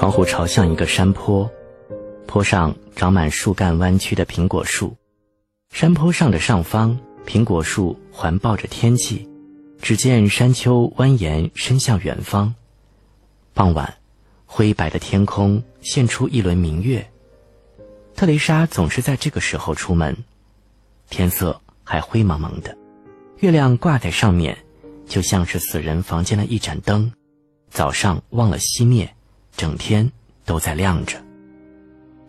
窗户朝向一个山坡，坡上长满树干弯曲的苹果树。山坡上的上方，苹果树环抱着天际，只见山丘蜿蜒伸向远方。傍晚，灰白的天空现出一轮明月。特蕾莎总是在这个时候出门，天色还灰蒙蒙的，月亮挂在上面，就像是死人房间的一盏灯，早上忘了熄灭，整天都在亮着。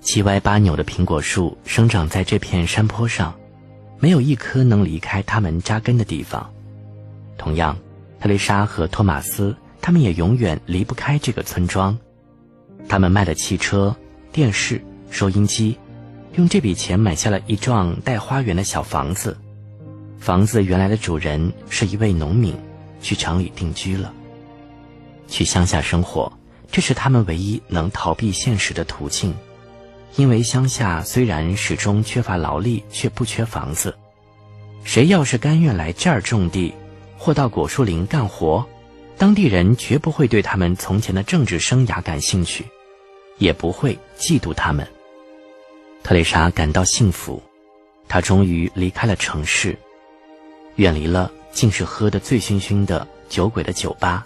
七歪八扭的苹果树生长在这片山坡上，没有一棵能离开它们扎根的地方。同样，特蕾莎和托马斯他们也永远离不开这个村庄。他们卖了汽车、电视、收音机，用这笔钱买下了一幢带花园的小房子。房子原来的主人是一位农民，去城里定居了。去乡下生活，这是他们唯一能逃避现实的途径。因为乡下虽然始终缺乏劳力，却不缺房子。谁要是甘愿来这儿种地，或到果树林干活，当地人绝不会对他们从前的政治生涯感兴趣，也不会嫉妒他们。特蕾莎感到幸福，她终于离开了城市，远离了尽是喝得醉醺醺的酒鬼的酒吧，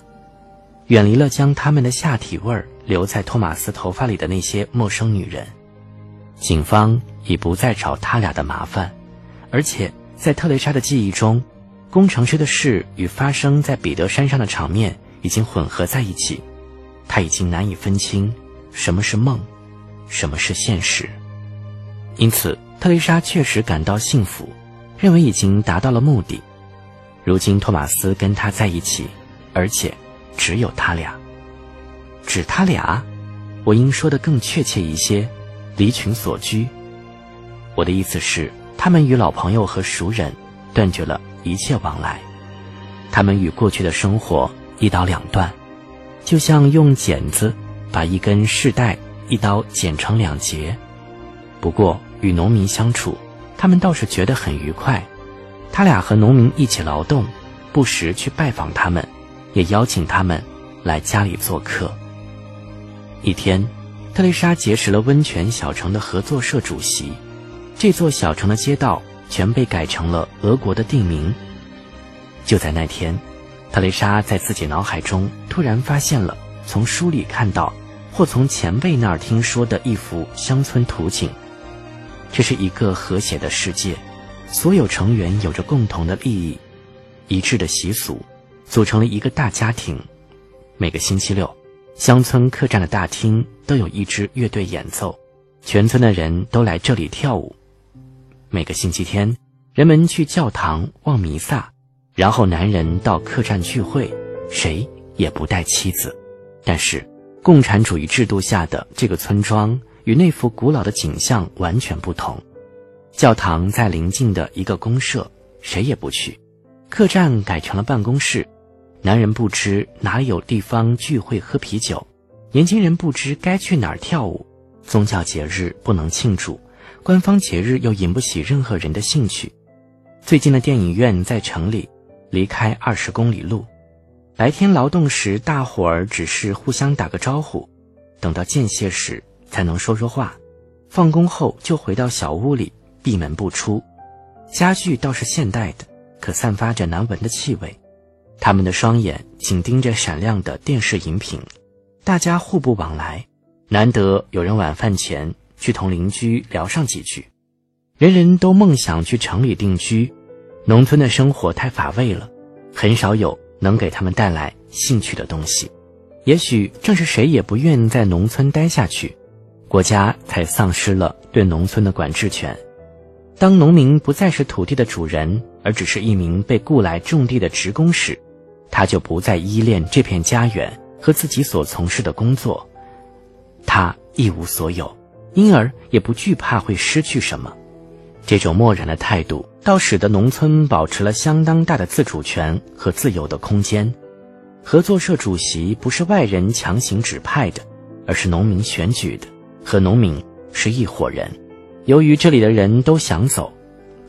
远离了将他们的下体味儿留在托马斯头发里的那些陌生女人。警方已不再找他俩的麻烦，而且在特蕾莎的记忆中，工程师的事与发生在彼得山上的场面已经混合在一起，他已经难以分清什么是梦，什么是现实。因此，特蕾莎确实感到幸福，认为已经达到了目的。如今，托马斯跟他在一起，而且只有他俩，只他俩，我应说的更确切一些。离群所居，我的意思是，他们与老朋友和熟人断绝了一切往来，他们与过去的生活一刀两断，就像用剪子把一根饰带一刀剪成两截。不过与农民相处，他们倒是觉得很愉快。他俩和农民一起劳动，不时去拜访他们，也邀请他们来家里做客。一天。特蕾莎结识了温泉小城的合作社主席，这座小城的街道全被改成了俄国的地名。就在那天，特蕾莎在自己脑海中突然发现了从书里看到或从前辈那儿听说的一幅乡村图景。这是一个和谐的世界，所有成员有着共同的利益，一致的习俗，组成了一个大家庭。每个星期六。乡村客栈的大厅都有一支乐队演奏，全村的人都来这里跳舞。每个星期天，人们去教堂望弥撒，然后男人到客栈聚会，谁也不带妻子。但是，共产主义制度下的这个村庄与那幅古老的景象完全不同。教堂在邻近的一个公社，谁也不去；客栈改成了办公室。男人不知哪里有地方聚会喝啤酒，年轻人不知该去哪儿跳舞，宗教节日不能庆祝，官方节日又引不起任何人的兴趣。最近的电影院在城里，离开二十公里路。白天劳动时，大伙儿只是互相打个招呼，等到间歇时才能说说话。放工后就回到小屋里，闭门不出。家具倒是现代的，可散发着难闻的气味。他们的双眼紧盯着闪亮的电视荧屏，大家互不往来，难得有人晚饭前去同邻居聊上几句。人人都梦想去城里定居，农村的生活太乏味了，很少有能给他们带来兴趣的东西。也许正是谁也不愿在农村待下去，国家才丧失了对农村的管制权。当农民不再是土地的主人，而只是一名被雇来种地的职工时，他就不再依恋这片家园和自己所从事的工作，他一无所有，因而也不惧怕会失去什么。这种漠然的态度，倒使得农村保持了相当大的自主权和自由的空间。合作社主席不是外人强行指派的，而是农民选举的，和农民是一伙人。由于这里的人都想走，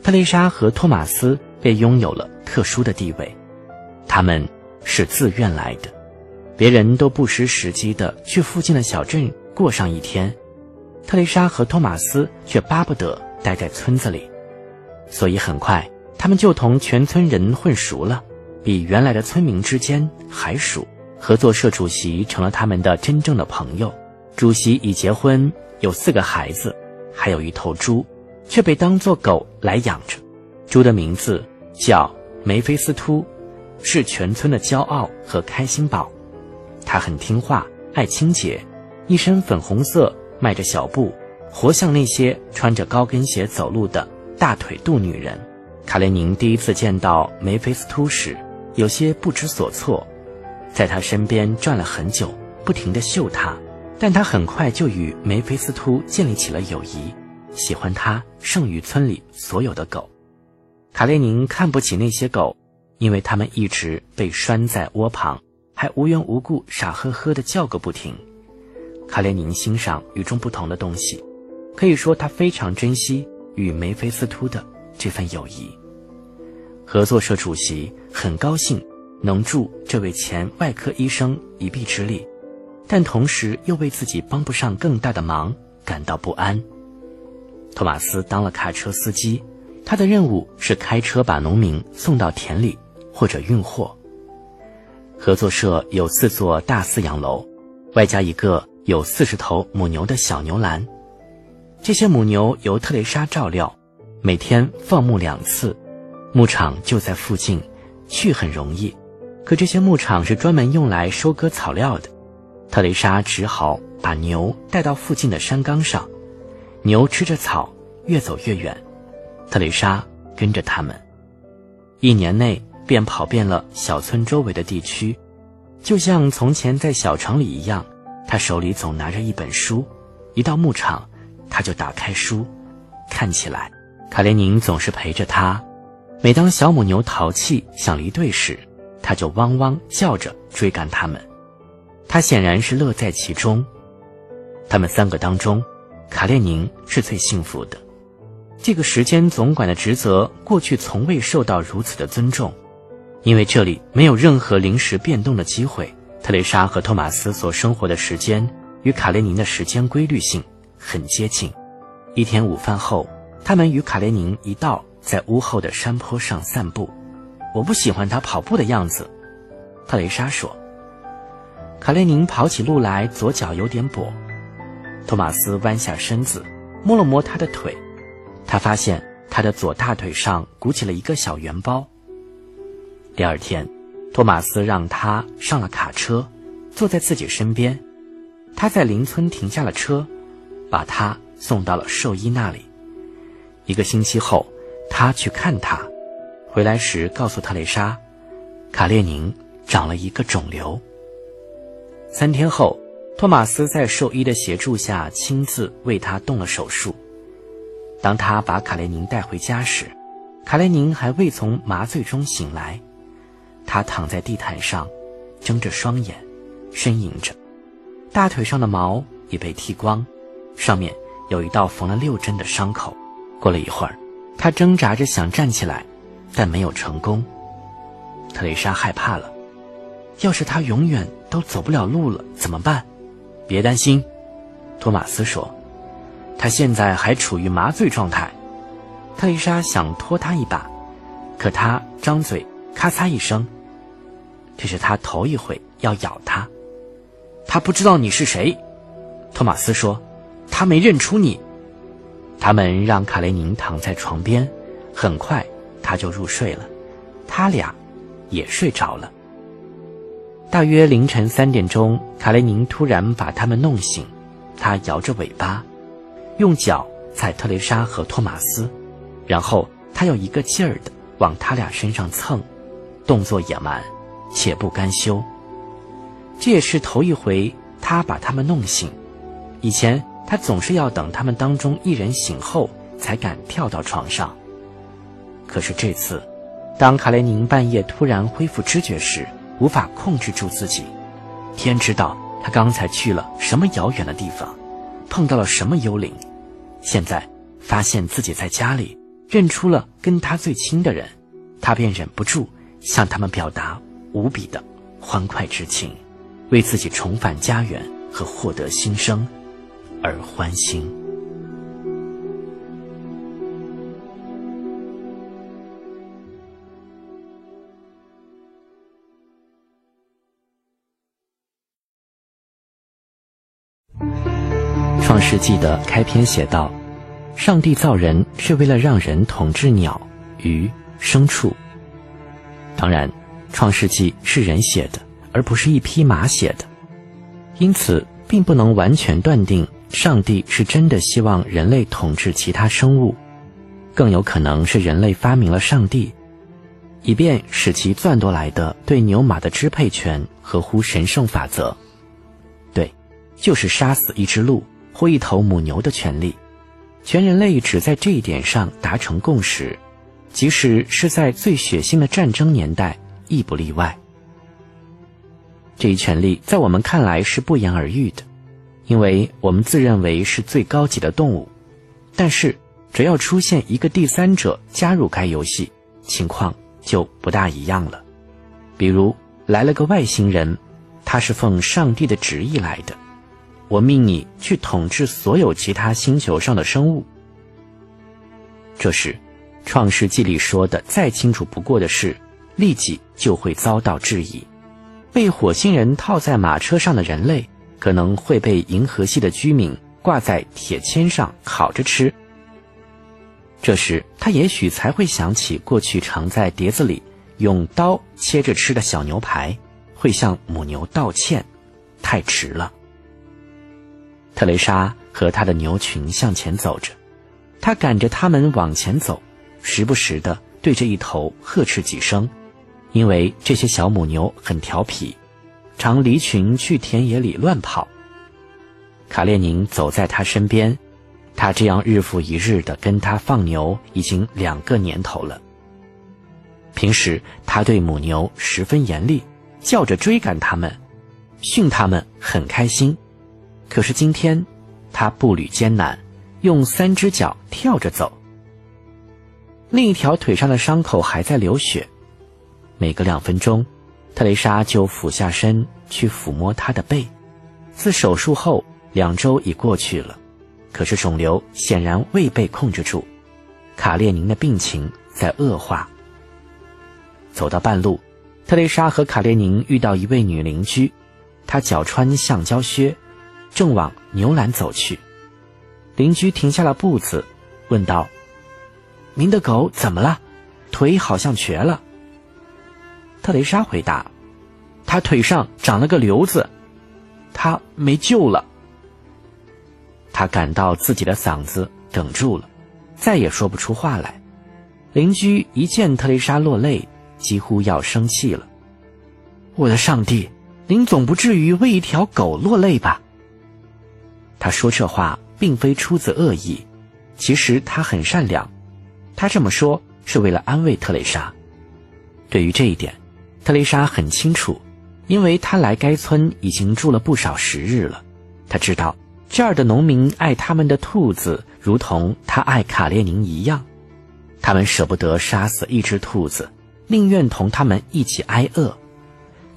特蕾莎和托马斯被拥有了特殊的地位。他们是自愿来的，别人都不失时机的去附近的小镇过上一天，特蕾莎和托马斯却巴不得待在村子里，所以很快他们就同全村人混熟了，比原来的村民之间还熟。合作社主席成了他们的真正的朋友。主席已结婚，有四个孩子，还有一头猪，却被当作狗来养着。猪的名字叫梅菲斯秃，是全村的骄傲和开心宝。它很听话，爱清洁，一身粉红色，迈着小步，活像那些穿着高跟鞋走路的大腿肚女人。卡列宁第一次见到梅菲斯秃时，有些不知所措。在他身边转了很久，不停地嗅他，但他很快就与梅菲斯秃建立起了友谊，喜欢他胜于村里所有的狗。卡列宁看不起那些狗，因为他们一直被拴在窝旁，还无缘无故傻呵呵地叫个不停。卡列宁欣赏与众不同的东西，可以说他非常珍惜与梅菲斯突的这份友谊。合作社主席很高兴。能助这位前外科医生一臂之力，但同时又为自己帮不上更大的忙感到不安。托马斯当了卡车司机，他的任务是开车把农民送到田里或者运货。合作社有四座大饲养楼，外加一个有四十头母牛的小牛栏。这些母牛由特蕾莎照料，每天放牧两次，牧场就在附近，去很容易。可这些牧场是专门用来收割草料的，特蕾莎只好把牛带到附近的山岗上，牛吃着草，越走越远，特蕾莎跟着他们，一年内便跑遍了小村周围的地区，就像从前在小城里一样。他手里总拿着一本书，一到牧场，他就打开书，看起来。卡列宁总是陪着他，每当小母牛淘气想离队时。他就汪汪叫着追赶他们，他显然是乐在其中。他们三个当中，卡列宁是最幸福的。这个时间总管的职责过去从未受到如此的尊重，因为这里没有任何临时变动的机会。特蕾莎和托马斯所生活的时间与卡列宁的时间规律性很接近。一天午饭后，他们与卡列宁一道在屋后的山坡上散步。我不喜欢他跑步的样子，特蕾莎说。卡列宁跑起路来左脚有点跛，托马斯弯下身子摸了摸他的腿，他发现他的左大腿上鼓起了一个小圆包。第二天，托马斯让他上了卡车，坐在自己身边，他在邻村停下了车，把他送到了兽医那里。一个星期后，他去看他。回来时，告诉特蕾莎，卡列宁长了一个肿瘤。三天后，托马斯在兽医的协助下亲自为他动了手术。当他把卡列宁带回家时，卡列宁还未从麻醉中醒来。他躺在地毯上，睁着双眼，呻吟着。大腿上的毛已被剃光，上面有一道缝了六针的伤口。过了一会儿，他挣扎着想站起来。但没有成功。特蕾莎害怕了，要是他永远都走不了路了怎么办？别担心，托马斯说，他现在还处于麻醉状态。特蕾莎想拖他一把，可他张嘴，咔嚓一声。这是他头一回要咬他。他不知道你是谁，托马斯说，他没认出你。他们让卡雷宁躺在床边，很快。他就入睡了，他俩也睡着了。大约凌晨三点钟，卡雷宁突然把他们弄醒，他摇着尾巴，用脚踩特蕾莎和托马斯，然后他又一个劲儿的往他俩身上蹭，动作野蛮，且不甘休。这也是头一回他把他们弄醒，以前他总是要等他们当中一人醒后才敢跳到床上。可是这次，当卡雷宁半夜突然恢复知觉时，无法控制住自己。天知道他刚才去了什么遥远的地方，碰到了什么幽灵。现在发现自己在家里，认出了跟他最亲的人，他便忍不住向他们表达无比的欢快之情。为自己重返家园和获得新生而欢欣。创世纪的开篇写道：“上帝造人是为了让人统治鸟、鱼、牲畜。”当然，创世纪是人写的，而不是一匹马写的，因此并不能完全断定上帝是真的希望人类统治其他生物，更有可能是人类发明了上帝，以便使其篡夺来的对牛马的支配权合乎神圣法则。对，就是杀死一只鹿。或一头母牛的权利，全人类只在这一点上达成共识，即使是在最血腥的战争年代亦不例外。这一权利在我们看来是不言而喻的，因为我们自认为是最高级的动物。但是，只要出现一个第三者加入该游戏，情况就不大一样了。比如，来了个外星人，他是奉上帝的旨意来的。我命你去统治所有其他星球上的生物。这时，《创世纪》里说的再清楚不过的事，立即就会遭到质疑。被火星人套在马车上的人类，可能会被银河系的居民挂在铁签上烤着吃。这时，他也许才会想起过去常在碟子里用刀切着吃的小牛排，会向母牛道歉。太迟了。特蕾莎和她的牛群向前走着，她赶着他们往前走，时不时的对着一头呵斥几声，因为这些小母牛很调皮，常离群去田野里乱跑。卡列宁走在他身边，他这样日复一日的跟他放牛已经两个年头了。平时他对母牛十分严厉，叫着追赶他们，训他们很开心。可是今天，他步履艰难，用三只脚跳着走。另一条腿上的伤口还在流血。每隔两分钟，特蕾莎就俯下身去抚摸他的背。自手术后两周已过去了，可是肿瘤显然未被控制住。卡列宁的病情在恶化。走到半路，特蕾莎和卡列宁遇到一位女邻居，她脚穿橡胶靴。正往牛栏走去，邻居停下了步子，问道：“您的狗怎么了？腿好像瘸了。”特蕾莎回答：“他腿上长了个瘤子，他没救了。”他感到自己的嗓子哽住了，再也说不出话来。邻居一见特蕾莎落泪，几乎要生气了：“我的上帝，您总不至于为一条狗落泪吧？”他说这话并非出自恶意，其实他很善良。他这么说是为了安慰特蕾莎。对于这一点，特蕾莎很清楚，因为他来该村已经住了不少时日了。他知道这儿的农民爱他们的兔子，如同他爱卡列宁一样。他们舍不得杀死一只兔子，宁愿同他们一起挨饿。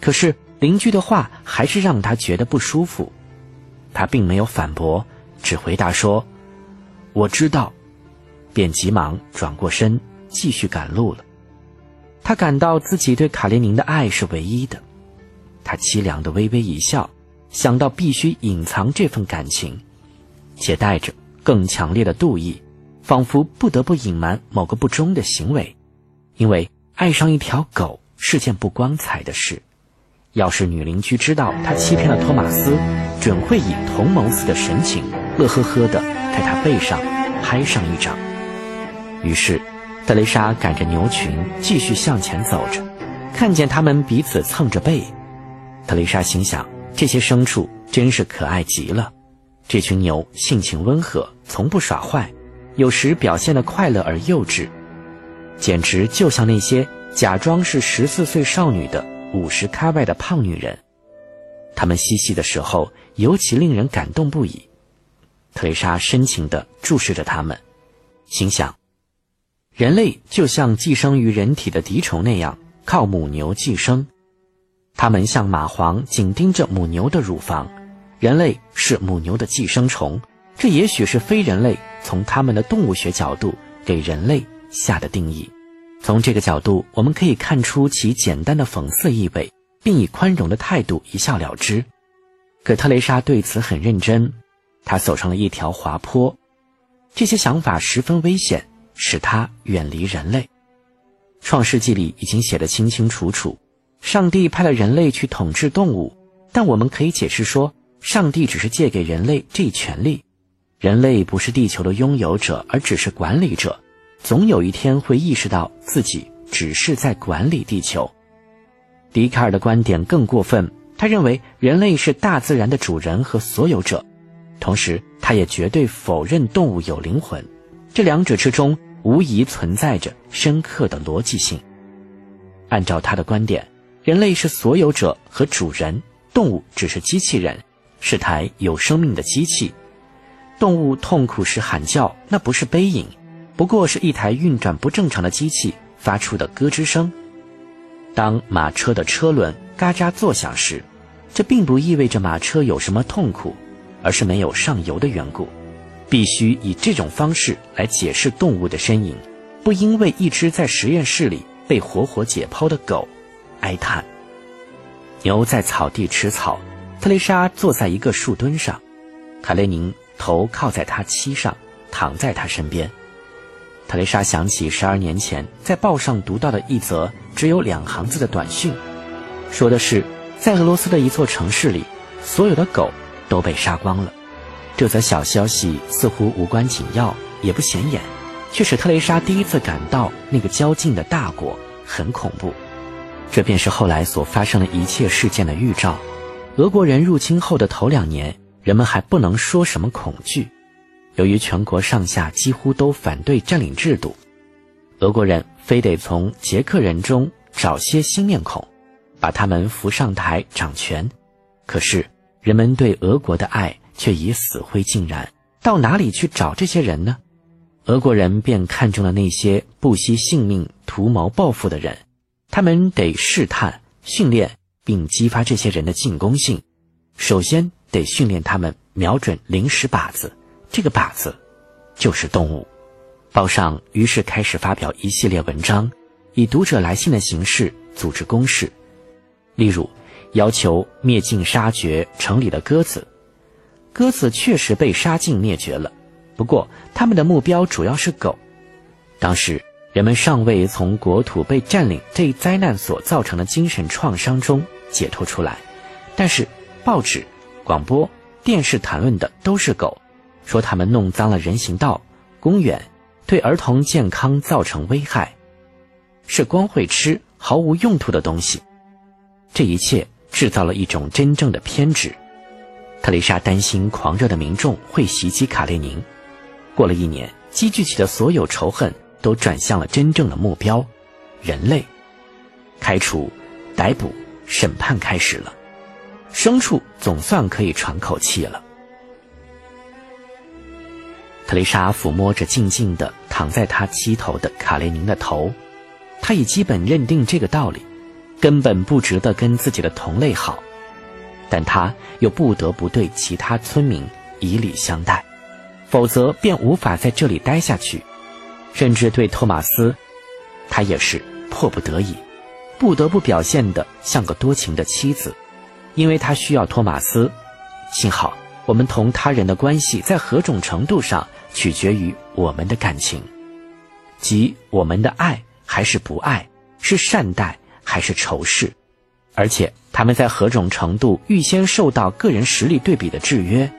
可是邻居的话还是让他觉得不舒服。他并没有反驳，只回答说：“我知道。”便急忙转过身，继续赶路了。他感到自己对卡列宁的爱是唯一的。他凄凉的微微一笑，想到必须隐藏这份感情，且带着更强烈的妒意，仿佛不得不隐瞒某个不忠的行为，因为爱上一条狗是件不光彩的事。要是女邻居知道他欺骗了托马斯，准会以同谋似的神情，乐呵呵的在他背上拍上一掌。于是，德蕾莎赶着牛群继续向前走着，看见他们彼此蹭着背，德蕾莎心想：这些牲畜真是可爱极了。这群牛性情温和，从不耍坏，有时表现得快乐而幼稚，简直就像那些假装是十四岁少女的。五十开外的胖女人，他们嬉戏的时候尤其令人感动不已。特蕾莎深情地注视着他们，心想：人类就像寄生于人体的敌虫那样，靠母牛寄生。它们像蚂蟥紧盯着母牛的乳房，人类是母牛的寄生虫。这也许是非人类从他们的动物学角度给人类下的定义。从这个角度，我们可以看出其简单的讽刺意味，并以宽容的态度一笑了之。可特蕾莎对此很认真，她走上了一条滑坡。这些想法十分危险，使它远离人类。创世纪里已经写得清清楚楚，上帝派了人类去统治动物，但我们可以解释说，上帝只是借给人类这一权利。人类不是地球的拥有者，而只是管理者。总有一天会意识到自己只是在管理地球。笛卡尔的观点更过分，他认为人类是大自然的主人和所有者，同时他也绝对否认动物有灵魂。这两者之中无疑存在着深刻的逻辑性。按照他的观点，人类是所有者和主人，动物只是机器人，是台有生命的机器。动物痛苦时喊叫，那不是悲吟。不过是一台运转不正常的机器发出的咯吱声。当马车的车轮嘎喳作响时，这并不意味着马车有什么痛苦，而是没有上油的缘故。必须以这种方式来解释动物的身影，不因为一只在实验室里被活活解剖的狗哀叹。牛在草地吃草，特蕾莎坐在一个树墩上，卡列宁头靠在她膝上，躺在她身边。特蕾莎想起十二年前在报上读到的一则只有两行字的短讯，说的是在俄罗斯的一座城市里，所有的狗都被杀光了。这则小消息似乎无关紧要，也不显眼，却使特蕾莎第一次感到那个交近的大国很恐怖。这便是后来所发生的一切事件的预兆。俄国人入侵后的头两年，人们还不能说什么恐惧。由于全国上下几乎都反对占领制度，俄国人非得从捷克人中找些新面孔，把他们扶上台掌权。可是人们对俄国的爱却已死灰烬然，到哪里去找这些人呢？俄国人便看中了那些不惜性命图谋报复的人，他们得试探、训练并激发这些人的进攻性。首先得训练他们瞄准临时靶子。这个靶子就是动物。报上于是开始发表一系列文章，以读者来信的形式组织攻势。例如，要求灭尽杀绝城里的鸽子。鸽子确实被杀尽灭绝了，不过他们的目标主要是狗。当时人们尚未从国土被占领这一灾难所造成的精神创伤中解脱出来，但是报纸、广播电视谈论的都是狗。说他们弄脏了人行道、公园，对儿童健康造成危害，是光会吃、毫无用途的东西。这一切制造了一种真正的偏执。特蕾莎担心狂热的民众会袭击卡列宁。过了一年，积聚起的所有仇恨都转向了真正的目标——人类。开除、逮捕、审判开始了，牲畜总算可以喘口气了。特蕾莎抚摸着静静的躺在她膝头的卡列宁的头，她已基本认定这个道理，根本不值得跟自己的同类好，但他又不得不对其他村民以礼相待，否则便无法在这里待下去。甚至对托马斯，他也是迫不得已，不得不表现得像个多情的妻子，因为他需要托马斯。幸好我们同他人的关系在何种程度上。取决于我们的感情，即我们的爱还是不爱，是善待还是仇视，而且他们在何种程度预先受到个人实力对比的制约，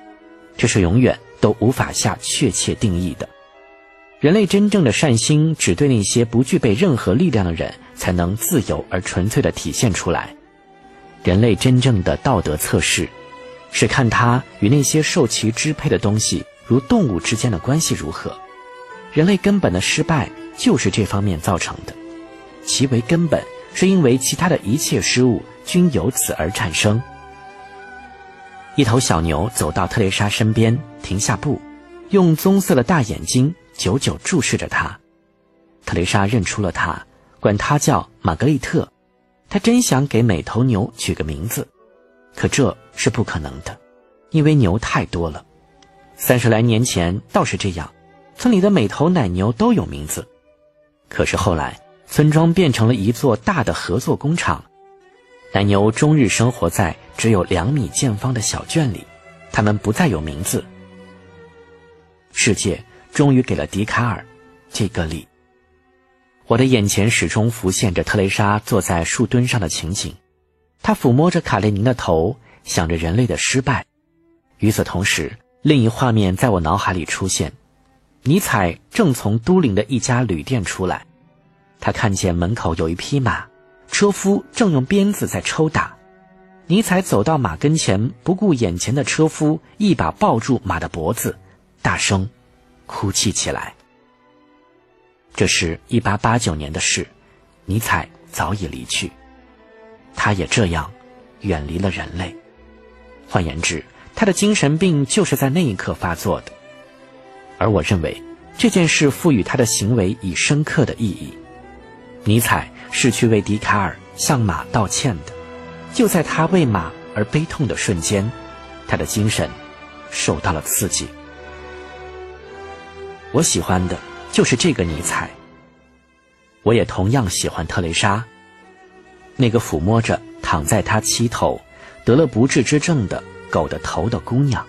这是永远都无法下确切定义的。人类真正的善心，只对那些不具备任何力量的人才能自由而纯粹的体现出来。人类真正的道德测试，是看他与那些受其支配的东西。如动物之间的关系如何？人类根本的失败就是这方面造成的，其为根本，是因为其他的一切失误均由此而产生。一头小牛走到特蕾莎身边，停下步，用棕色的大眼睛久久注视着她。特蕾莎认出了他，管他叫玛格丽特。他真想给每头牛取个名字，可这是不可能的，因为牛太多了。三十来年前倒是这样，村里的每头奶牛都有名字。可是后来，村庄变成了一座大的合作工厂，奶牛终日生活在只有两米见方的小圈里，它们不再有名字。世界终于给了笛卡尔这个理。我的眼前始终浮现着特蕾莎坐在树墩上的情景，她抚摸着卡列宁的头，想着人类的失败。与此同时，另一画面在我脑海里出现：尼采正从都灵的一家旅店出来，他看见门口有一匹马，车夫正用鞭子在抽打。尼采走到马跟前，不顾眼前的车夫，一把抱住马的脖子，大声哭泣起来。这是一八八九年的事，尼采早已离去，他也这样远离了人类。换言之，他的精神病就是在那一刻发作的。而我认为这件事赋予他的行为以深刻的意义。尼采是去为笛卡尔向马道歉的，就在他为马而悲痛的瞬间，他的精神受到了刺激。我喜欢的。就是这个尼采，我也同样喜欢特蕾莎，那个抚摸着躺在他膝头、得了不治之症的狗的头的姑娘。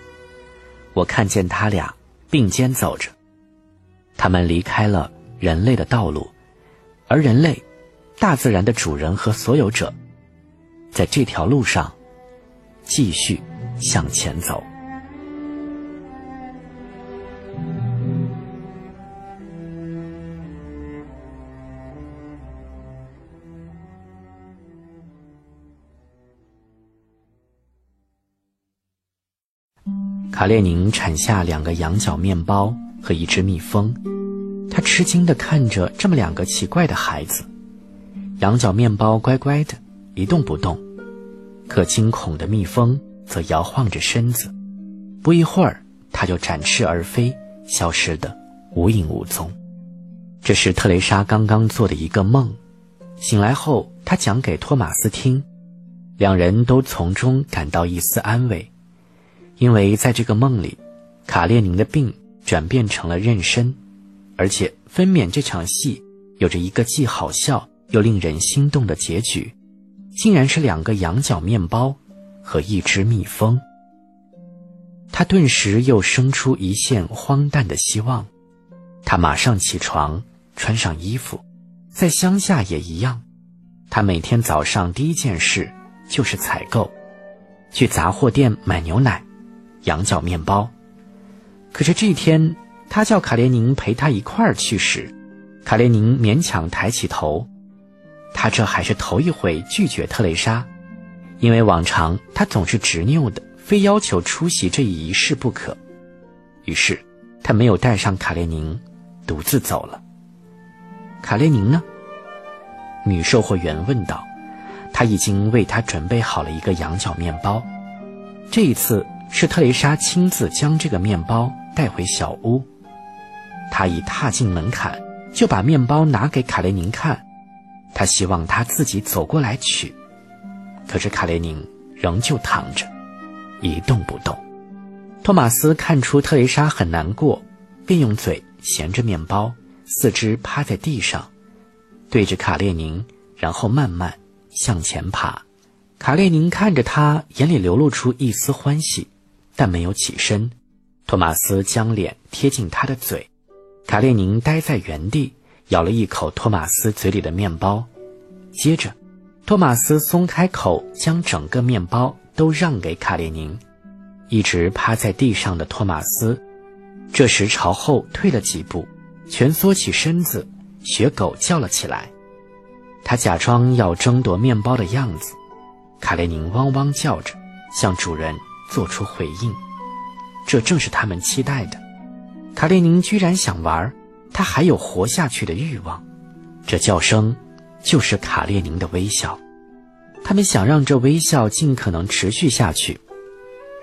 我看见他俩并肩走着，他们离开了人类的道路，而人类，大自然的主人和所有者，在这条路上继续向前走。卡列宁产下两个羊角面包和一只蜜蜂，他吃惊地看着这么两个奇怪的孩子。羊角面包乖乖的一动不动，可惊恐的蜜蜂则摇晃着身子。不一会儿，它就展翅而飞，消失得无影无踪。这是特蕾莎刚刚做的一个梦，醒来后，她讲给托马斯听，两人都从中感到一丝安慰。因为在这个梦里，卡列宁的病转变成了妊娠，而且分娩这场戏有着一个既好笑又令人心动的结局，竟然是两个羊角面包和一只蜜蜂。他顿时又生出一线荒诞的希望，他马上起床，穿上衣服，在乡下也一样，他每天早上第一件事就是采购，去杂货店买牛奶。羊角面包，可是这一天，他叫卡列宁陪他一块儿去时，卡列宁勉强抬起头。他这还是头一回拒绝特蕾莎，因为往常他总是执拗的，非要求出席这一仪式不可。于是，他没有带上卡列宁，独自走了。卡列宁呢？女售货员问道。他已经为他准备好了一个羊角面包，这一次。是特蕾莎亲自将这个面包带回小屋，他一踏进门槛，就把面包拿给卡列宁看，他希望他自己走过来取，可是卡列宁仍旧躺着，一动不动。托马斯看出特蕾莎很难过，便用嘴衔着面包，四肢趴在地上，对着卡列宁，然后慢慢向前爬。卡列宁看着他，眼里流露出一丝欢喜。但没有起身，托马斯将脸贴近他的嘴，卡列宁呆在原地，咬了一口托马斯嘴里的面包，接着，托马斯松开口，将整个面包都让给卡列宁。一直趴在地上的托马斯，这时朝后退了几步，蜷缩起身子，学狗叫了起来。他假装要争夺面包的样子，卡列宁汪汪叫着，向主人。做出回应，这正是他们期待的。卡列宁居然想玩，他还有活下去的欲望。这叫声就是卡列宁的微笑。他们想让这微笑尽可能持续下去。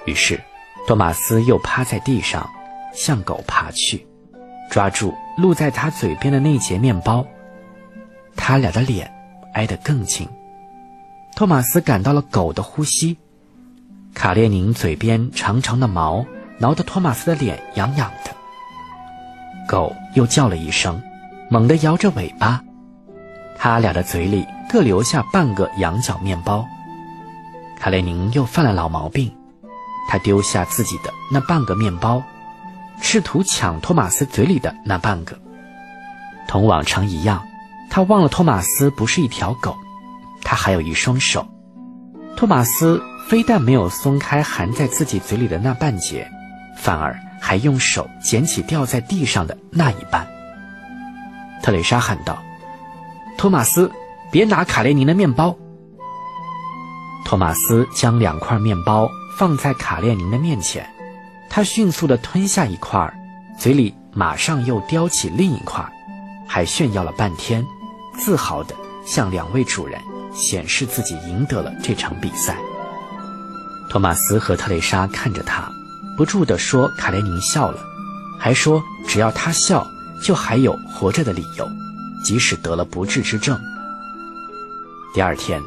于是，托马斯又趴在地上，向狗爬去，抓住露在他嘴边的那截面包。他俩的脸挨得更近，托马斯感到了狗的呼吸。卡列宁嘴边长长的毛挠得托马斯的脸痒痒的。狗又叫了一声，猛地摇着尾巴。他俩的嘴里各留下半个羊角面包。卡列宁又犯了老毛病，他丢下自己的那半个面包，试图抢托马斯嘴里的那半个。同往常一样，他忘了托马斯不是一条狗，他还有一双手。托马斯非但没有松开含在自己嘴里的那半截，反而还用手捡起掉在地上的那一半。特蕾莎喊道：“托马斯，别拿卡列宁的面包。”托马斯将两块面包放在卡列宁的面前，他迅速地吞下一块，嘴里马上又叼起另一块，还炫耀了半天，自豪地向两位主人显示自己赢得了这场比赛。托马斯和特蕾莎看着他，不住地说：“卡列宁笑了，还说只要他笑，就还有活着的理由，即使得了不治之症。”第二天。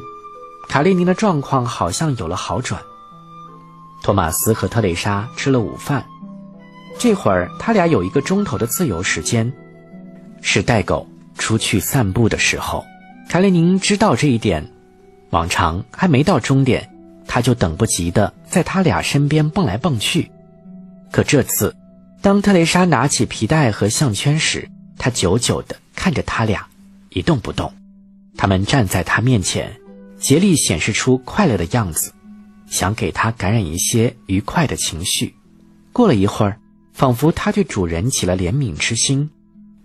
卡列宁的状况好像有了好转。托马斯和特蕾莎吃了午饭，这会儿他俩有一个钟头的自由时间，是带狗出去散步的时候。卡列宁知道这一点，往常还没到终点，他就等不及的在他俩身边蹦来蹦去。可这次，当特蕾莎拿起皮带和项圈时，他久久的看着他俩，一动不动。他们站在他面前。竭力显示出快乐的样子，想给他感染一些愉快的情绪。过了一会儿，仿佛他对主人起了怜悯之心，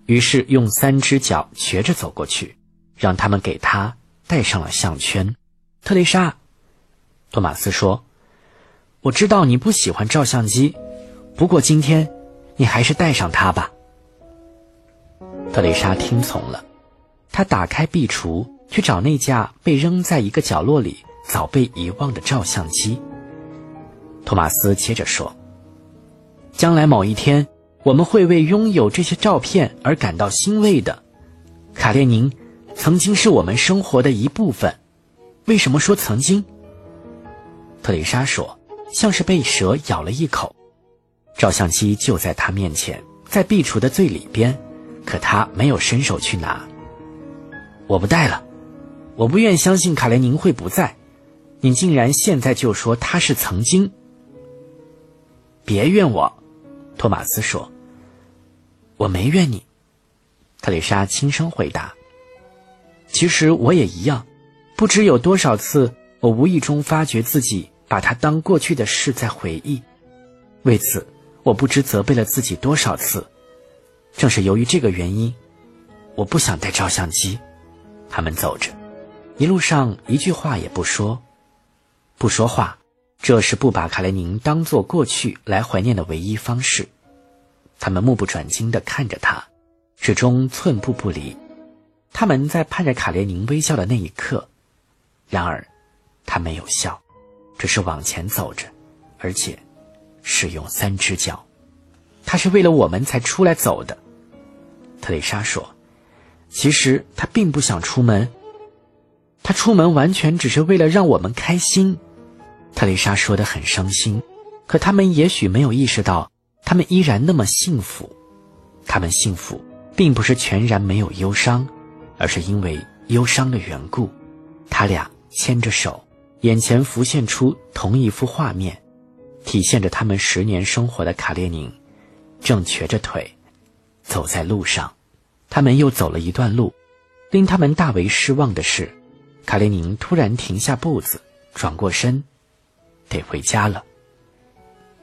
于是用三只脚瘸着走过去，让他们给他戴上了项圈。特蕾莎，托马斯说：“我知道你不喜欢照相机，不过今天你还是带上它吧。”特蕾莎听从了，她打开壁橱。去找那架被扔在一个角落里、早被遗忘的照相机。托马斯接着说：“将来某一天，我们会为拥有这些照片而感到欣慰的。卡列宁曾经是我们生活的一部分。为什么说曾经？”特蕾莎说：“像是被蛇咬了一口。”照相机就在他面前，在壁橱的最里边，可他没有伸手去拿。我不带了。我不愿相信卡列宁会不在，你竟然现在就说他是曾经。别怨我，托马斯说。我没怨你，特蕾莎轻声回答。其实我也一样，不知有多少次，我无意中发觉自己把他当过去的事在回忆，为此我不知责备了自己多少次。正是由于这个原因，我不想带照相机。他们走着。一路上一句话也不说，不说话，这是不把卡列宁当做过去来怀念的唯一方式。他们目不转睛地看着他，始终寸步不离。他们在盼着卡列宁微笑的那一刻，然而，他没有笑，只是往前走着，而且使用三只脚。他是为了我们才出来走的。特蕾莎说：“其实他并不想出门。”他出门完全只是为了让我们开心，特蕾莎说的很伤心，可他们也许没有意识到，他们依然那么幸福。他们幸福，并不是全然没有忧伤，而是因为忧伤的缘故。他俩牵着手，眼前浮现出同一幅画面，体现着他们十年生活的卡列宁，正瘸着腿，走在路上。他们又走了一段路，令他们大为失望的是。卡列宁突然停下步子，转过身，得回家了。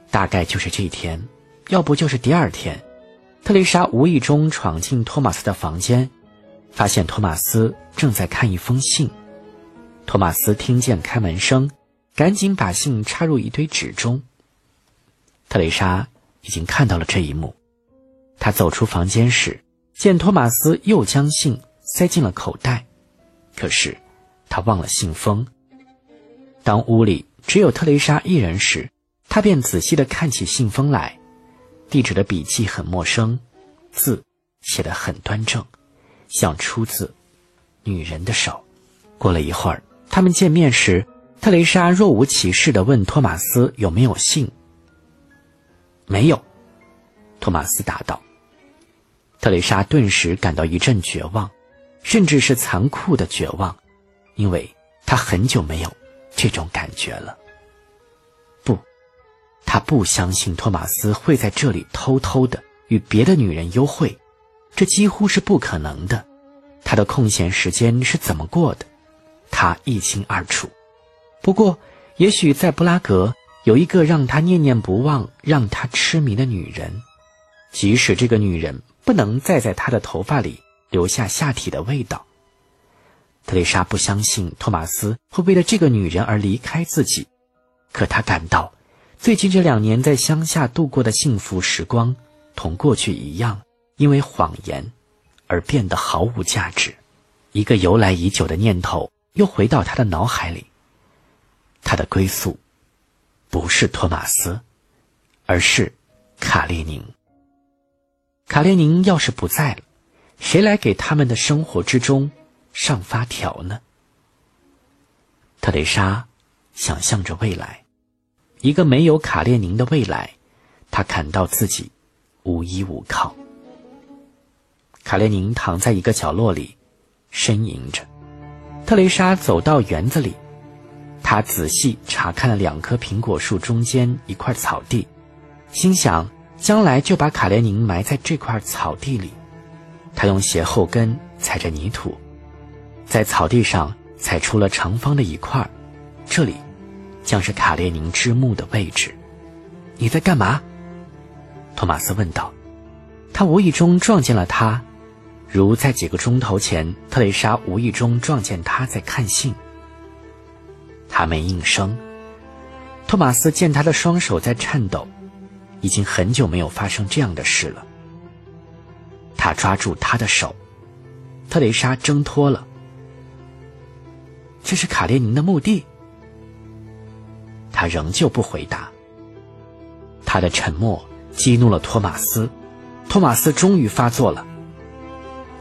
大概就是这一天，要不就是第二天，特蕾莎无意中闯进托马斯的房间，发现托马斯正在看一封信。托马斯听见开门声，赶紧把信插入一堆纸中。特蕾莎已经看到了这一幕，她走出房间时，见托马斯又将信塞进了口袋，可是。他忘了信封。当屋里只有特蕾莎一人时，他便仔细的看起信封来。地址的笔迹很陌生，字写得很端正，像出自女人的手。过了一会儿，他们见面时，特蕾莎若无其事地问托马斯有没有信。没有，托马斯答道。特蕾莎顿时感到一阵绝望，甚至是残酷的绝望，因为她很久没有这种感觉了。不，她不相信托马斯会在这里偷偷的与别的女人幽会，这几乎是不可能的。他的空闲时间是怎么过的，他一清二楚。不过，也许在布拉格有一个让他念念不忘、让他痴迷的女人，即使这个女人不能再在他的头发里留下下体的味道。特蕾莎不相信托马斯会为了这个女人而离开自己，可她感到，最近这两年在乡下度过的幸福时光，同过去一样，因为谎言。而变得毫无价值。一个由来已久的念头又回到他的脑海里。他的归宿不是托马斯，而是卡列宁。卡列宁要是不在了，谁来给他们的生活之中上发条呢？特蕾莎想象着未来，一个没有卡列宁的未来，她感到自己无依无靠。卡列宁躺在一个角落里，呻吟着。特蕾莎走到园子里，他仔细查看了两棵苹果树中间一块草地，心想将来就把卡列宁埋在这块草地里。他用鞋后跟踩着泥土，在草地上踩出了长方的一块，这里将是卡列宁之墓的位置。你在干嘛？托马斯问道。他无意中撞见了他。如在几个钟头前，特蕾莎无意中撞见他在看信。他没应声。托马斯见他的双手在颤抖，已经很久没有发生这样的事了。他抓住他的手，特蕾莎挣脱了。这是卡列宁的墓地。他仍旧不回答。他的沉默激怒了托马斯，托马斯终于发作了。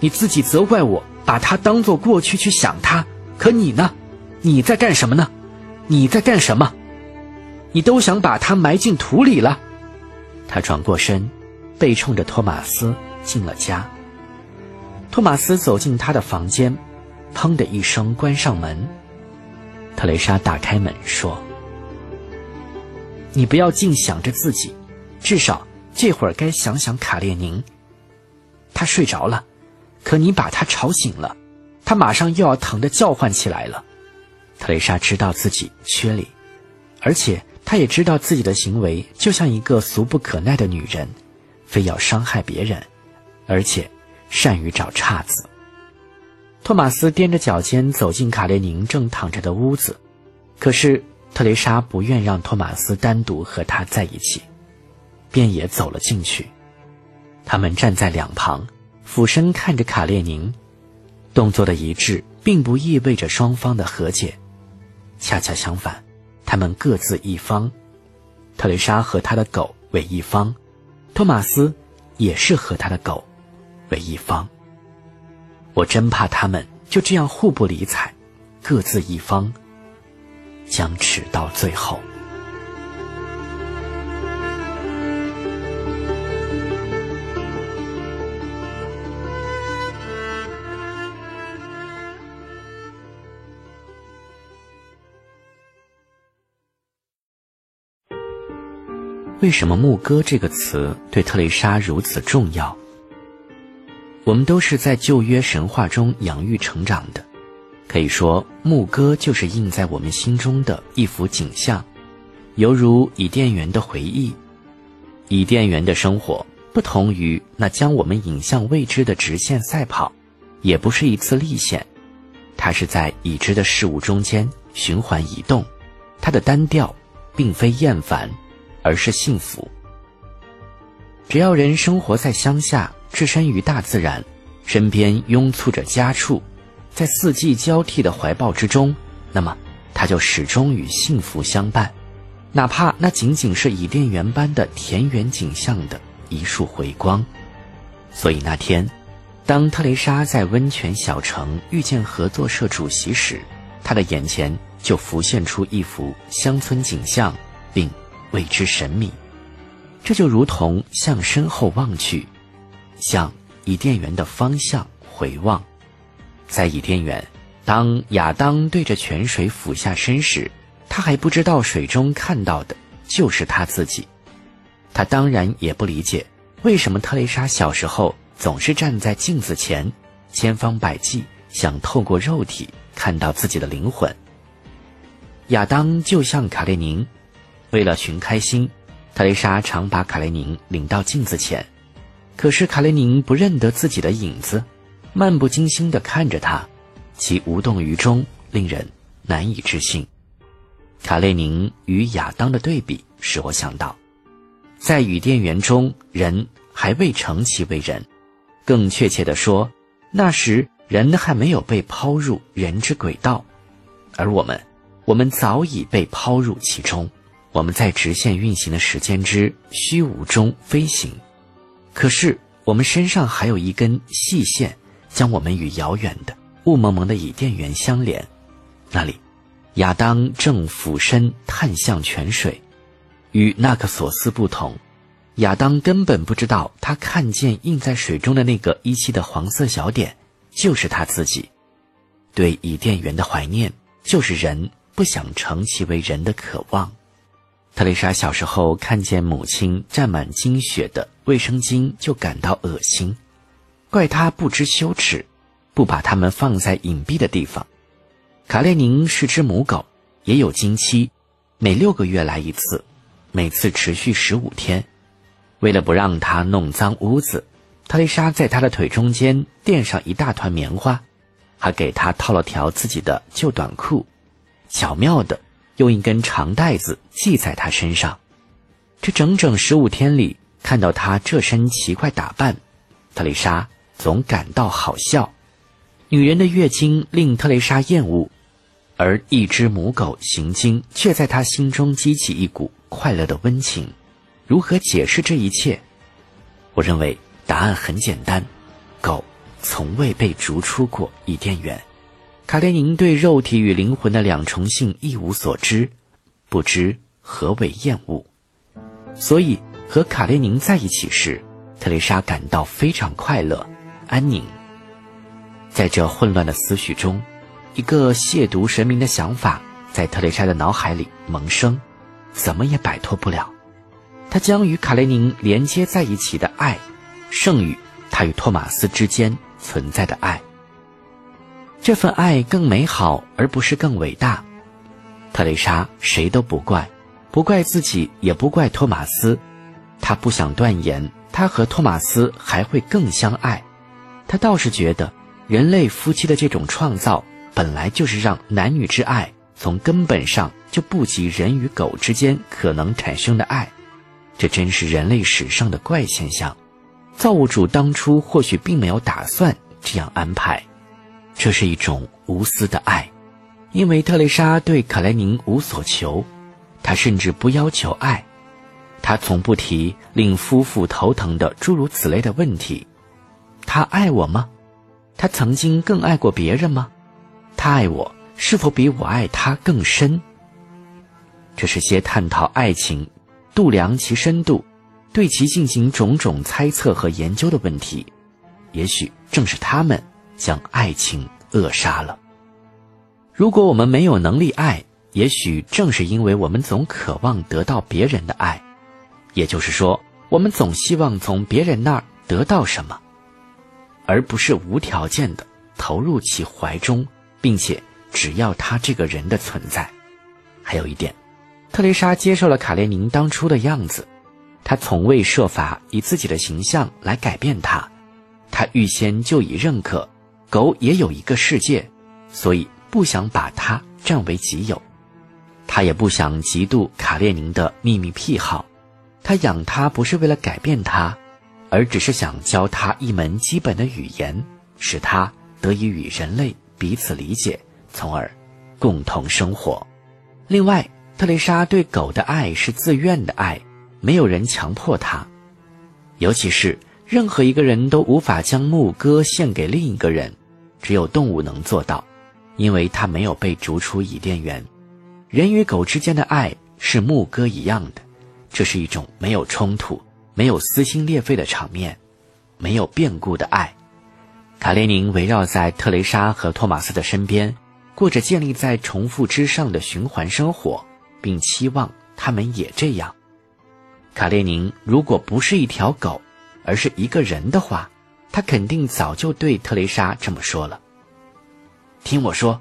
你自己责怪我，把他当做过去去想他，可你呢？你在干什么呢？你在干什么？你都想把他埋进土里了。他转过身，背冲着托马斯进了家。托马斯走进他的房间，砰的一声关上门。特蕾莎打开门说：“你不要净想着自己，至少这会儿该想想卡列宁。他睡着了。”可你把他吵醒了，他马上又要疼得叫唤起来了。特蕾莎知道自己缺礼，而且她也知道自己的行为就像一个俗不可耐的女人，非要伤害别人，而且善于找岔子。托马斯踮着脚尖走进卡列宁正躺着的屋子，可是特蕾莎不愿让托马斯单独和他在一起，便也走了进去。他们站在两旁。俯身看着卡列宁，动作的一致并不意味着双方的和解，恰恰相反，他们各自一方。特蕾莎和他的狗为一方，托马斯也是和他的狗为一方。我真怕他们就这样互不理睬，各自一方，僵持到最后。为什么“牧歌”这个词对特蕾莎如此重要？我们都是在旧约神话中养育成长的，可以说，牧歌就是印在我们心中的一幅景象，犹如伊甸园的回忆。伊甸园的生活不同于那将我们引向未知的直线赛跑，也不是一次历险，它是在已知的事物中间循环移动，它的单调并非厌烦。而是幸福。只要人生活在乡下，置身于大自然，身边拥簇着家畜，在四季交替的怀抱之中，那么他就始终与幸福相伴，哪怕那仅仅是伊甸园般的田园景象的一束回光。所以那天，当特蕾莎在温泉小城遇见合作社主席时，他的眼前就浮现出一幅乡村景象，并为之神秘。这就如同向身后望去，向伊甸园的方向回望。在伊甸园，当亚当对着泉水俯下身时，他还不知道水中看到的就是他自己。他当然也不理解，为什么特蕾莎小时候总是站在镜子前，千方百计想透过肉体看到自己的灵魂。亚当就像卡列宁，为了寻开心，特蕾莎常把卡雷宁领到镜子前，可是卡雷宁不认得自己的影子。漫不经心地看着他，其无动于衷，令人难以置信。卡雷宁与亚当的对比使我想到，在雨甸园中，人还未成其为人，更确切地说，那时人还没有被抛入人之轨道，而我们，我们早已被抛入其中。我们在直线运行的时间之虚无中飞行，可是我们身上还有一根细线。将我们与遥远的雾蒙蒙的伊甸园相连，那里，亚当正俯身探向泉水，与纳克索斯不同，亚当根本不知道他看见映在水中的那个依稀的黄色小点就是他自己。对伊甸园的怀念，就是人不想成其为人的渴望。特蕾莎小时候看见母亲沾满精血的卫生巾，就感到恶心。怪她不知羞耻，不把它们放在隐蔽的地方。卡列宁是只母狗，也有经期，每六个月来一次，每次持续十五天。为了不让它弄脏屋子，特蕾莎在他的腿中间垫上一大团棉花，还给他套了条自己的旧短裤，巧妙的用一根长带子系在他身上。这整整十五天里，看到他这身奇怪打扮，特蕾莎。总感到好笑，女人的月经令特蕾莎厌恶，而一只母狗行经却在她心中激起一股快乐的温情。如何解释这一切？我认为答案很简单：狗从未被逐出过伊甸园。卡列宁对肉体与灵魂的两重性一无所知，不知何为厌恶，所以和卡列宁在一起时，特蕾莎感到非常快乐。安宁。在这混乱的思绪中，一个亵渎神明的想法在特蕾莎的脑海里萌生，怎么也摆脱不了。他将与卡列宁连接在一起的爱，胜于他与托马斯之间存在的爱。这份爱更美好，而不是更伟大。特蕾莎谁都不怪，不怪自己，也不怪托马斯。他不想断言，他和托马斯还会更相爱。他倒是觉得，人类夫妻的这种创造本来就是让男女之爱从根本上就不及人与狗之间可能产生的爱，这真是人类史上的怪现象。造物主当初或许并没有打算这样安排，这是一种无私的爱，因为特蕾莎对卡莱宁无所求，她甚至不要求爱，她从不提令夫妇头疼的诸如此类的问题。他爱我吗？他曾经更爱过别人吗？他爱我是否比我爱他更深？这是些探讨爱情、度量其深度、对其进行种种猜测和研究的问题。也许正是他们将爱情扼杀了。如果我们没有能力爱，也许正是因为我们总渴望得到别人的爱，也就是说，我们总希望从别人那儿得到什么。而不是无条件的投入其怀中，并且只要他这个人的存在。还有一点，特蕾莎接受了卡列宁当初的样子，她从未设法以自己的形象来改变他，她预先就已认可狗也有一个世界，所以不想把它占为己有。他也不想嫉妒卡列宁的秘密癖好，他养它不是为了改变它。而只是想教他一门基本的语言，使他得以与人类彼此理解，从而共同生活。另外，特蕾莎对狗的爱是自愿的爱，没有人强迫她。尤其是任何一个人都无法将牧歌献给另一个人，只有动物能做到。因为他没有被逐出伊甸园。人与狗之间的爱是牧歌一样的，这是一种没有冲突、没有撕心裂肺的场面，没有变故的爱。卡列宁围绕在特蕾莎和托马斯的身边，过着建立在重复之上的循环生活，并期望他们也这样。卡列宁如果不是一条狗，而是一个人的话，他肯定早就对特蕾莎这么说了。听我说，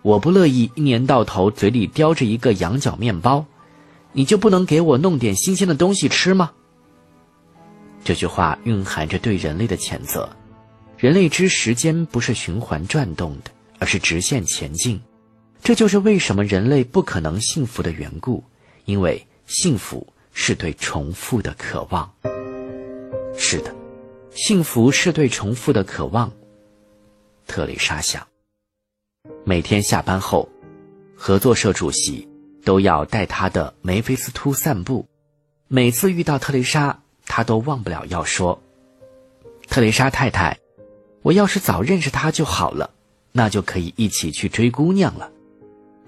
我不乐意一年到头嘴里叼着一个羊角面包，你就不能给我弄点新鲜的东西吃吗？这句话蕴含着对人类的谴责。人类之时间不是循环转动的，而是直线前进。这就是为什么人类不可能幸福的缘故，因为幸福是对重复的渴望。是的，幸福是对重复的渴望。特蕾莎想，每天下班后，合作社主席都要带他的梅菲斯秃散步。每次遇到特蕾莎，他都忘不了要说：“特蕾莎太太。”我要是早认识他就好了，那就可以一起去追姑娘了。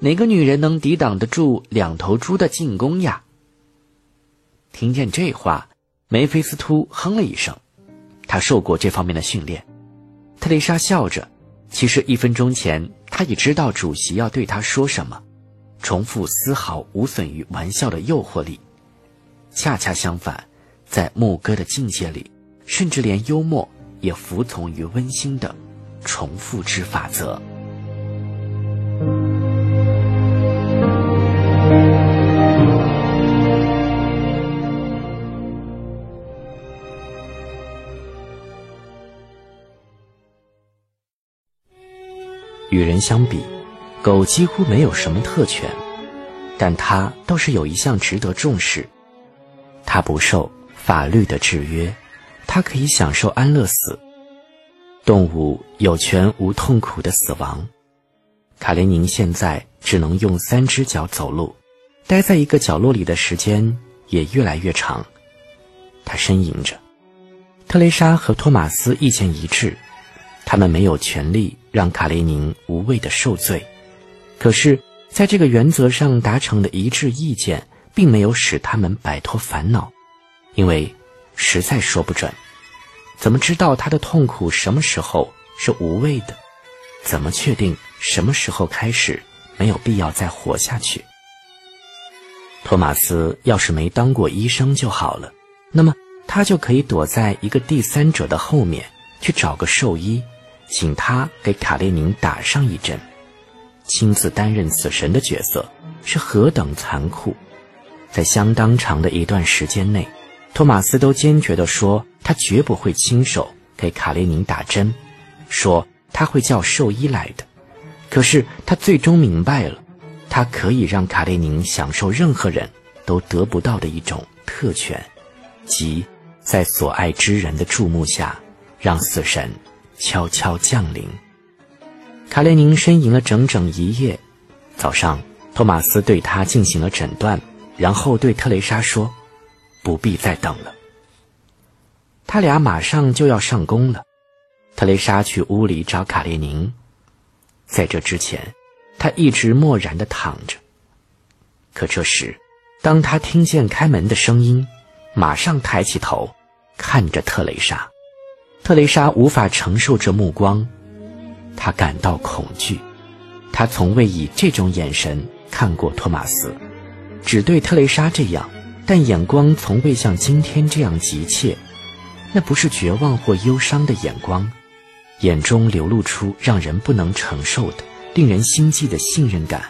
哪个女人能抵挡得住两头猪的进攻呀？听见这话，梅菲斯秃哼了一声。他受过这方面的训练。特蕾莎笑着，其实一分钟前他已知道主席要对他说什么。重复丝毫无损于玩笑的诱惑力。恰恰相反，在牧歌的境界里，甚至连幽默。也服从于温馨的重复之法则。与人相比，狗几乎没有什么特权，但它倒是有一项值得重视：它不受法律的制约。它可以享受安乐死，动物有权无痛苦的死亡。卡列宁现在只能用三只脚走路，待在一个角落里的时间也越来越长。他呻吟着。特蕾莎和托马斯意见一致，他们没有权利让卡列宁无谓的受罪。可是，在这个原则上达成的一致意见，并没有使他们摆脱烦恼，因为。实在说不准，怎么知道他的痛苦什么时候是无谓的？怎么确定什么时候开始没有必要再活下去？托马斯要是没当过医生就好了，那么他就可以躲在一个第三者的后面去找个兽医，请他给卡列宁打上一针。亲自担任死神的角色是何等残酷，在相当长的一段时间内。托马斯都坚决地说，他绝不会亲手给卡列宁打针，说他会叫兽医来的。可是他最终明白了，他可以让卡列宁享受任何人都得不到的一种特权，即在所爱之人的注目下，让死神悄悄降临。卡列宁呻吟了整整一夜。早上，托马斯对他进行了诊断，然后对特蕾莎说。不必再等了。他俩马上就要上工了。特蕾莎去屋里找卡列宁，在这之前，他一直默然的躺着。可这时，当他听见开门的声音，马上抬起头，看着特蕾莎。特蕾莎无法承受这目光，她感到恐惧。她从未以这种眼神看过托马斯，只对特蕾莎这样。但眼光从未像今天这样急切，那不是绝望或忧伤的眼光，眼中流露出让人不能承受的、令人心悸的信任感。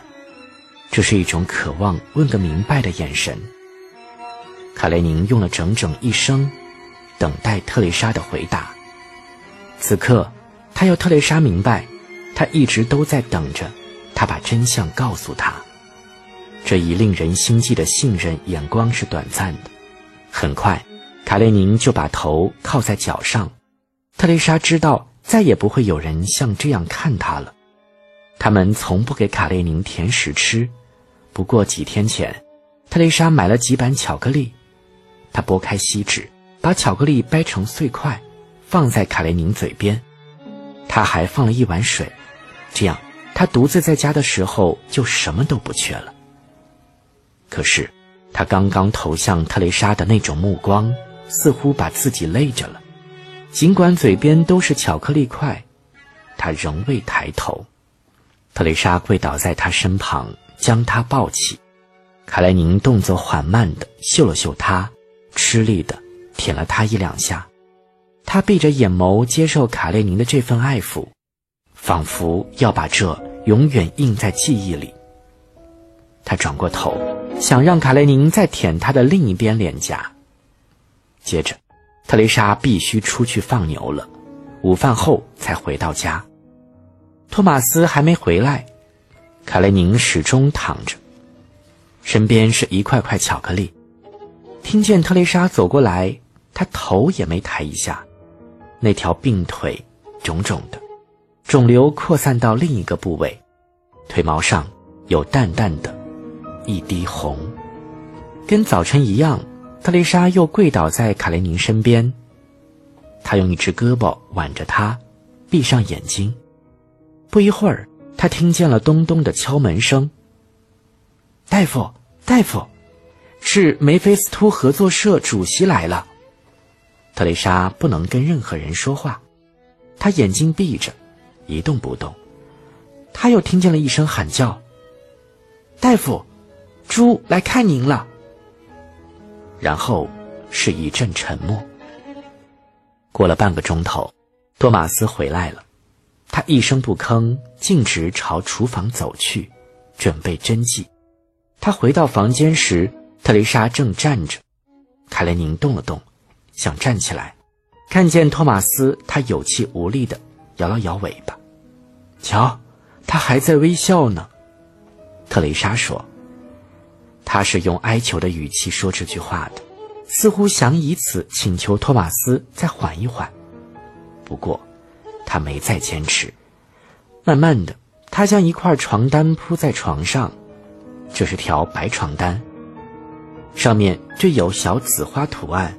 这是一种渴望问个明白的眼神。卡雷宁用了整整一生，等待特蕾莎的回答。此刻，他要特蕾莎明白，他一直都在等着，他把真相告诉他。这一令人心悸的信任眼光是短暂的，很快，卡列宁就把头靠在脚上。特蕾莎知道再也不会有人像这样看他了。他们从不给卡列宁甜食吃，不过几天前，特蕾莎买了几板巧克力。她剥开锡纸，把巧克力掰成碎块，放在卡列宁嘴边。他还放了一碗水，这样他独自在家的时候就什么都不缺了。可是，他刚刚投向特蕾莎的那种目光，似乎把自己累着了。尽管嘴边都是巧克力块，他仍未抬头。特蕾莎跪倒在他身旁，将他抱起。卡莱宁动作缓慢地嗅了嗅他，吃力地舔了他一两下。他闭着眼眸接受卡列宁的这份爱抚，仿佛要把这永远印在记忆里。他转过头，想让卡列宁再舔他的另一边脸颊。接着，特蕾莎必须出去放牛了，午饭后才回到家。托马斯还没回来，卡列宁始终躺着。身边是一块块巧克力，听见特蕾莎走过来，他头也没抬一下。那条病腿肿肿的，肿瘤扩散到另一个部位，腿毛上有淡淡的一滴红。跟早晨一样，特蕾莎又跪倒在卡列宁身边，他用一只胳膊挽着她，闭上眼睛。不一会儿，他听见了咚咚的敲门声。大夫，大夫，是梅菲斯托合作社主席来了。特蕾莎不能跟任何人说话，她眼睛闭着，一动不动。她又听见了一声喊叫：“大夫，猪来看您了。”然后是一阵沉默。过了半个钟头，多马斯回来了，他一声不吭，径直朝厨房走去，准备针剂。他回到房间时，特蕾莎正站着。凯雷宁动了动，想站起来，看见托马斯，他有气无力地摇了摇尾巴。瞧，他还在微笑呢。特蕾莎说：“他是用哀求的语气说这句话的，似乎想以此请求托马斯再缓一缓。不过，他没再坚持。慢慢的，他将一块床单铺在床上。”这是条白床单，上面缀有小紫花图案。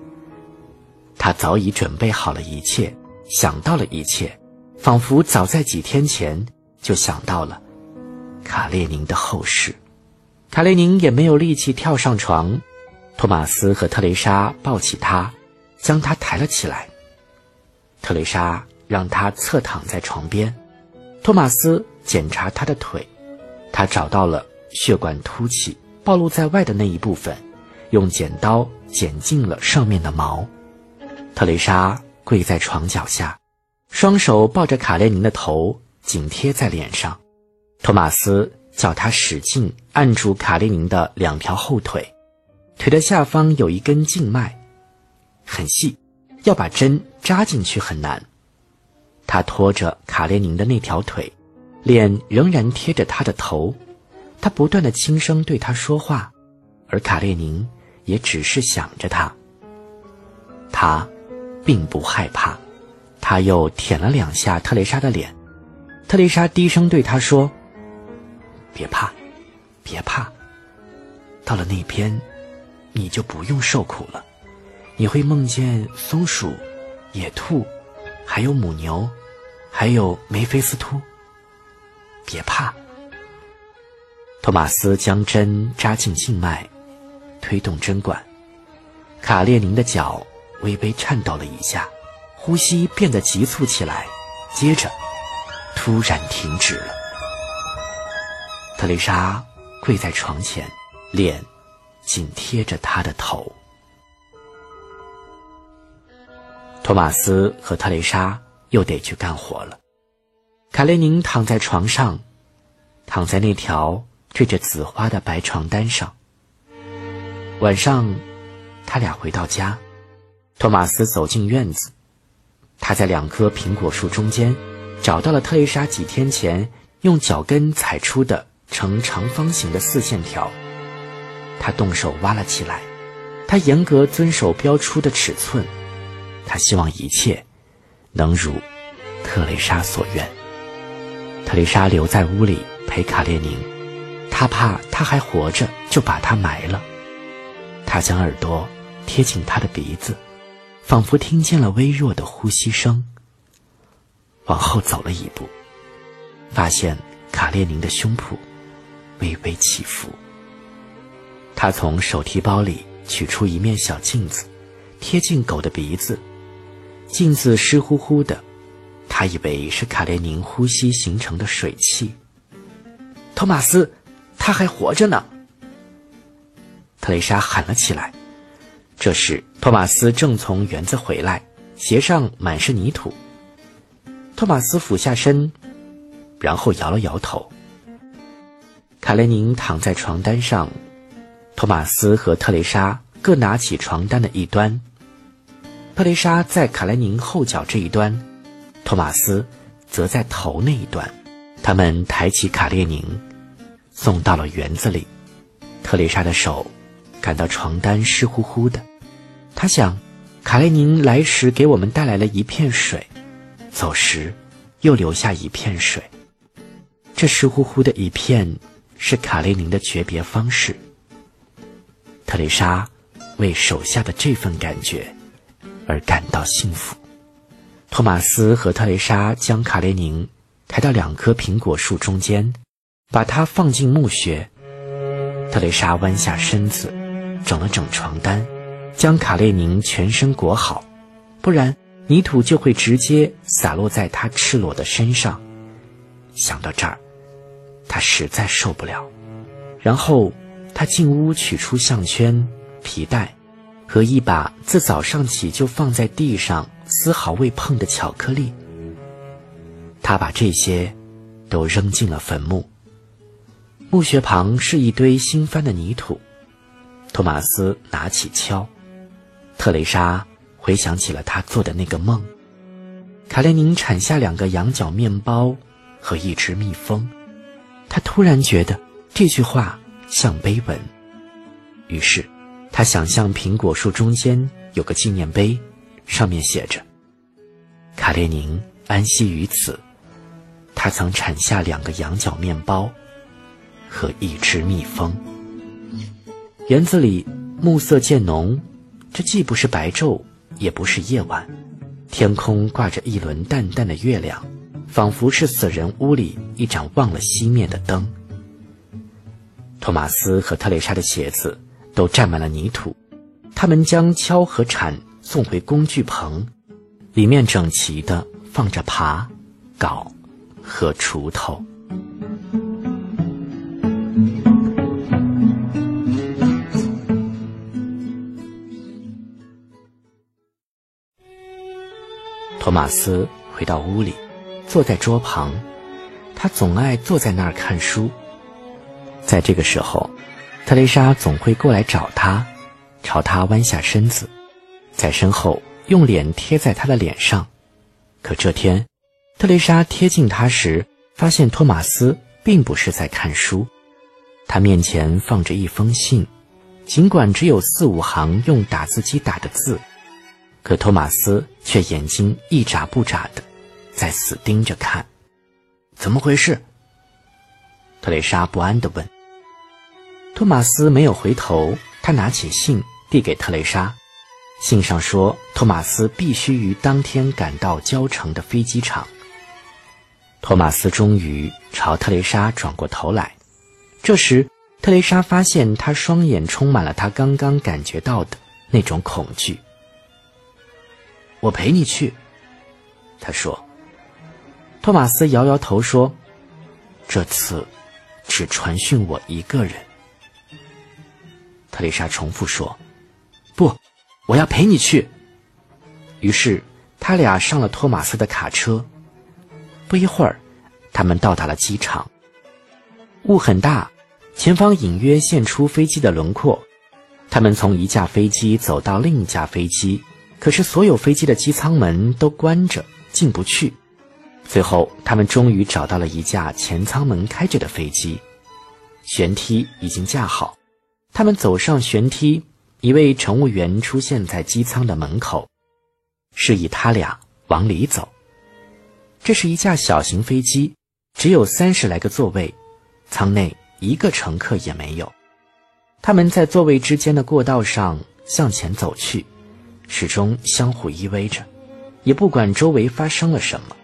他早已准备好了一切，想到了一切，仿佛早在几天前就想到了卡列宁的后事。卡列宁也没有力气跳上床，托马斯和特蕾莎抱起他，将他抬了起来。特蕾莎让他侧躺在床边，托马斯检查他的腿，他找到了。血管凸起、暴露在外的那一部分，用剪刀剪净了上面的毛。特蕾莎跪在床脚下，双手抱着卡列宁的头，紧贴在脸上。托马斯叫他使劲按住卡列宁的两条后腿，腿的下方有一根静脉，很细，要把针扎进去很难。他拖着卡列宁的那条腿，脸仍然贴着他的头。他不断的轻声对他说话，而卡列宁也只是想着他。他并不害怕，他又舔了两下特蕾莎的脸。特蕾莎低声对他说：“别怕，别怕。到了那边，你就不用受苦了。你会梦见松鼠、野兔，还有母牛，还有梅菲斯托。别怕。”托马斯将针扎进静脉，推动针管。卡列宁的脚微微颤抖了一下，呼吸变得急促起来，接着突然停止了。特蕾莎跪在床前，脸紧贴着他的头。托马斯和特蕾莎又得去干活了。卡列宁躺在床上，躺在那条。缀着紫花的白床单上。晚上，他俩回到家，托马斯走进院子，他在两棵苹果树中间找到了特蕾莎几天前用脚跟踩出的呈长方形的四线条，他动手挖了起来，他严格遵守标出的尺寸，他希望一切能如特蕾莎所愿。特蕾莎留在屋里陪卡列宁。他怕他还活着，就把他埋了。他将耳朵贴近他的鼻子，仿佛听见了微弱的呼吸声。往后走了一步，发现卡列宁的胸脯微微起伏。他从手提包里取出一面小镜子，贴近狗的鼻子。镜子湿乎乎的，他以为是卡列宁呼吸形成的水汽。托马斯，他还活着呢！特蕾莎喊了起来。这时，托马斯正从园子回来，鞋上满是泥土。托马斯俯下身，然后摇了摇头。卡列宁躺在床单上，托马斯和特蕾莎各拿起床单的一端。特蕾莎在卡列宁后脚这一端，托马斯则在头那一端。他们抬起卡列宁，送到了园子里。特蕾莎的手感到床单湿乎乎的，他想，卡列宁来时给我们带来了一片水。走时，又留下一片水。这湿乎乎的一片，是卡列宁的诀别方式。特蕾莎为手下的这份感觉而感到幸福。托马斯和特蕾莎将卡列宁抬到两棵苹果树中间，把它放进墓穴。特蕾莎弯下身子，整了整床单，将卡列宁全身裹好，不然。泥土就会直接洒落在他赤裸的身上。想到这儿，他实在受不了。然后他进屋取出项圈、皮带和一把自早上起就放在地上丝毫未碰的巧克力。他把这些都扔进了坟墓。墓穴旁是一堆新翻的泥土。托马斯拿起锹，特蕾莎。回想起了他做的那个梦，卡列宁产下两个羊角面包和一只蜜蜂，他突然觉得这句话像碑文，于是他想象苹果树中间有个纪念碑，上面写着：“卡列宁安息于此，他曾产下两个羊角面包和一只蜜蜂。”园子里暮色渐浓，这既不是白昼。也不是夜晚，天空挂着一轮淡淡的月亮，仿佛是死人屋里一盏忘了熄灭的灯。托马斯和特蕾莎的鞋子都沾满了泥土，他们将锹和铲送回工具棚，里面整齐地放着耙、镐和锄头。托马斯回到屋里，坐在桌旁。他总爱坐在那儿看书。在这个时候，特蕾莎总会过来找他，朝他弯下身子，在身后用脸贴在他的脸上。可这天，特蕾莎贴近他时，发现托马斯并不是在看书，他面前放着一封信，尽管只有四五行用打字机打的字。可托马斯却眼睛一眨不眨的，在死盯着看，怎么回事？特蕾莎不安的问。托马斯没有回头，他拿起信递给特蕾莎，信上说托马斯必须于当天赶到交城的飞机场。托马斯终于朝特蕾莎转过头来，这时特蕾莎发现他双眼充满了他刚刚感觉到的那种恐惧。我陪你去，他说。托马斯摇摇头说：“这次只传讯我一个人。”特丽莎重复说：“不，我要陪你去。”于是他俩上了托马斯的卡车。不一会儿，他们到达了机场。雾很大，前方隐约现出飞机的轮廓。他们从一架飞机走到另一架飞机。可是，所有飞机的机舱门都关着，进不去。最后，他们终于找到了一架前舱门开着的飞机，舷梯已经架好。他们走上舷梯，一位乘务员出现在机舱的门口，示意他俩往里走。这是一架小型飞机，只有三十来个座位，舱内一个乘客也没有。他们在座位之间的过道上向前走去。始终相互依偎着，也不管周围发生了什么。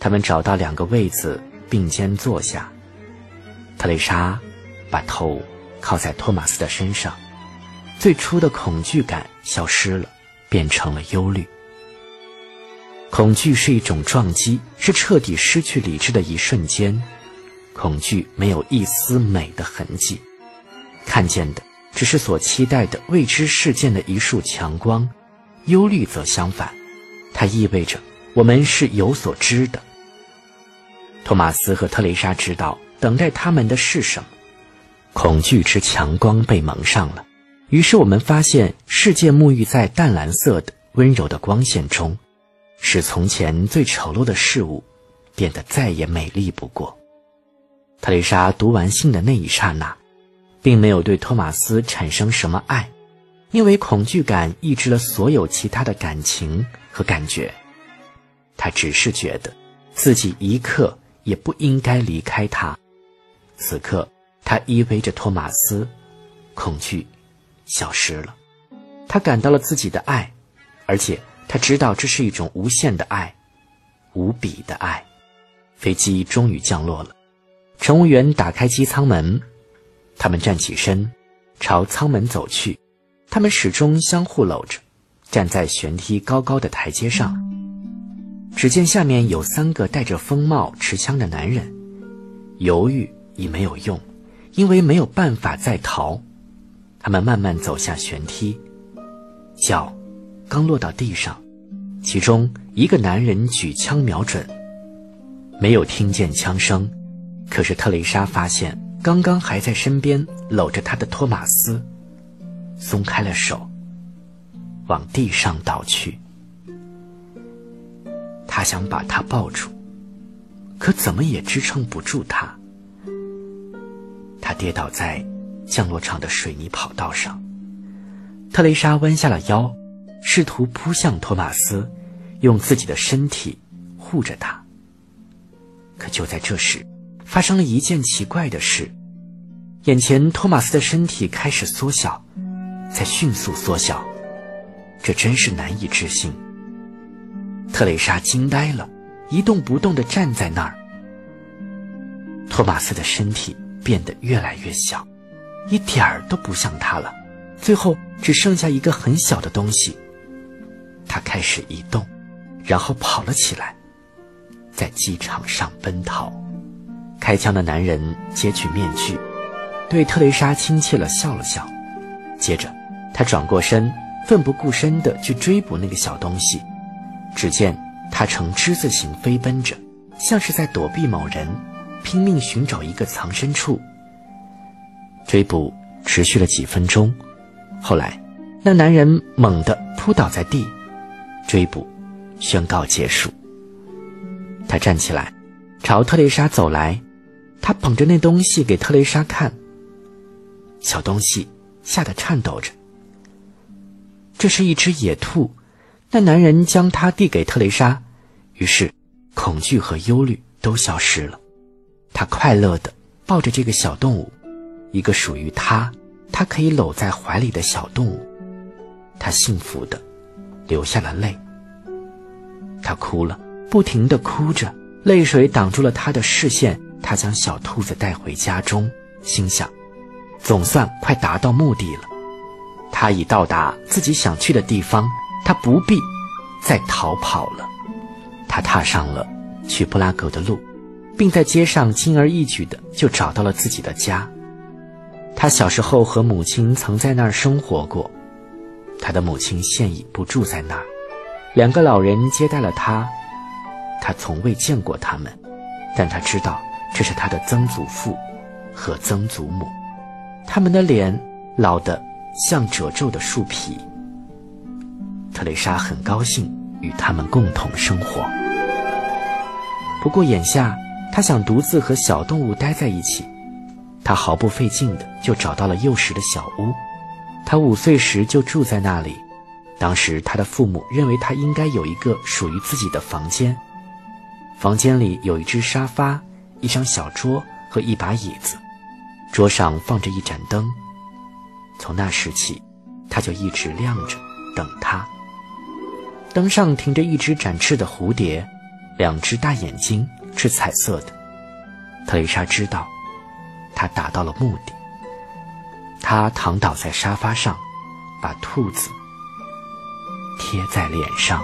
他们找到两个位子，并肩坐下。特蕾莎把头靠在托马斯的身上，最初的恐惧感消失了，变成了忧虑。恐惧是一种撞击，是彻底失去理智的一瞬间。恐惧没有一丝美的痕迹，看见的只是所期待的未知事件的一束强光。忧虑则相反，它意味着我们是有所知的。托马斯和特蕾莎知道等待他们的是什么，恐惧之强光被蒙上了。于是我们发现世界沐浴在淡蓝色的温柔的光线中。使从前最丑陋的事物变得再也美丽不过。特蕾莎读完信的那一刹那，并没有对托马斯产生什么爱，因为恐惧感抑制了所有其他的感情和感觉。他只是觉得自己一刻也不应该离开他。此刻，他依偎着托马斯，恐惧消失了。他感到了自己的爱，而且。他知道这是一种无限的爱，无比的爱。飞机终于降落了，乘务员打开机舱门，他们站起身，朝舱门走去。他们始终相互搂着，站在舷梯高高的台阶上。只见下面有三个戴着风帽、持枪的男人。犹豫已没有用，因为没有办法再逃。他们慢慢走下舷梯，脚。刚落到地上，其中一个男人举枪瞄准。没有听见枪声，可是特蕾莎发现刚刚还在身边搂着她的托马斯，松开了手，往地上倒去。他想把他抱住，可怎么也支撑不住他。他跌倒在降落场的水泥跑道上。特蕾莎弯下了腰。试图扑向托马斯，用自己的身体护着他。可就在这时，发生了一件奇怪的事：眼前托马斯的身体开始缩小，在迅速缩小。这真是难以置信。特蕾莎惊呆了，一动不动地站在那儿。托马斯的身体变得越来越小，一点儿都不像他了。最后只剩下一个很小的东西。他开始移动，然后跑了起来，在机场上奔逃。开枪的男人揭去面具，对特蕾莎亲切地笑了笑。接着，他转过身，奋不顾身地去追捕那个小东西。只见他呈之字形飞奔着，像是在躲避某人，拼命寻找一个藏身处。追捕持续了几分钟，后来，那男人猛地扑倒在地。追捕宣告结束。他站起来，朝特蕾莎走来。他捧着那东西给特蕾莎看。小东西吓得颤抖着。这是一只野兔。那男人将它递给特蕾莎，于是恐惧和忧虑都消失了。他快乐的抱着这个小动物，一个属于他，他可以搂在怀里的小动物。他幸福的。流下了泪，他哭了，不停的哭着，泪水挡住了他的视线。他将小兔子带回家中，心想，总算快达到目的了。他已到达自己想去的地方，他不必再逃跑了。他踏上了去布拉格的路，并在街上轻而易举的就找到了自己的家。他小时候和母亲曾在那儿生活过。他的母亲现已不住在那儿，两个老人接待了他。他从未见过他们，但他知道这是他的曾祖父和曾祖母。他们的脸老得像褶皱的树皮。特蕾莎很高兴与他们共同生活，不过眼下她想独自和小动物待在一起。她毫不费劲的就找到了幼时的小屋。他五岁时就住在那里，当时他的父母认为他应该有一个属于自己的房间。房间里有一只沙发、一张小桌和一把椅子，桌上放着一盏灯。从那时起，他就一直亮着，等他。灯上停着一只展翅的蝴蝶，两只大眼睛是彩色的，特蕾莎知道，她达到了目的。她躺倒在沙发上，把兔子贴在脸上。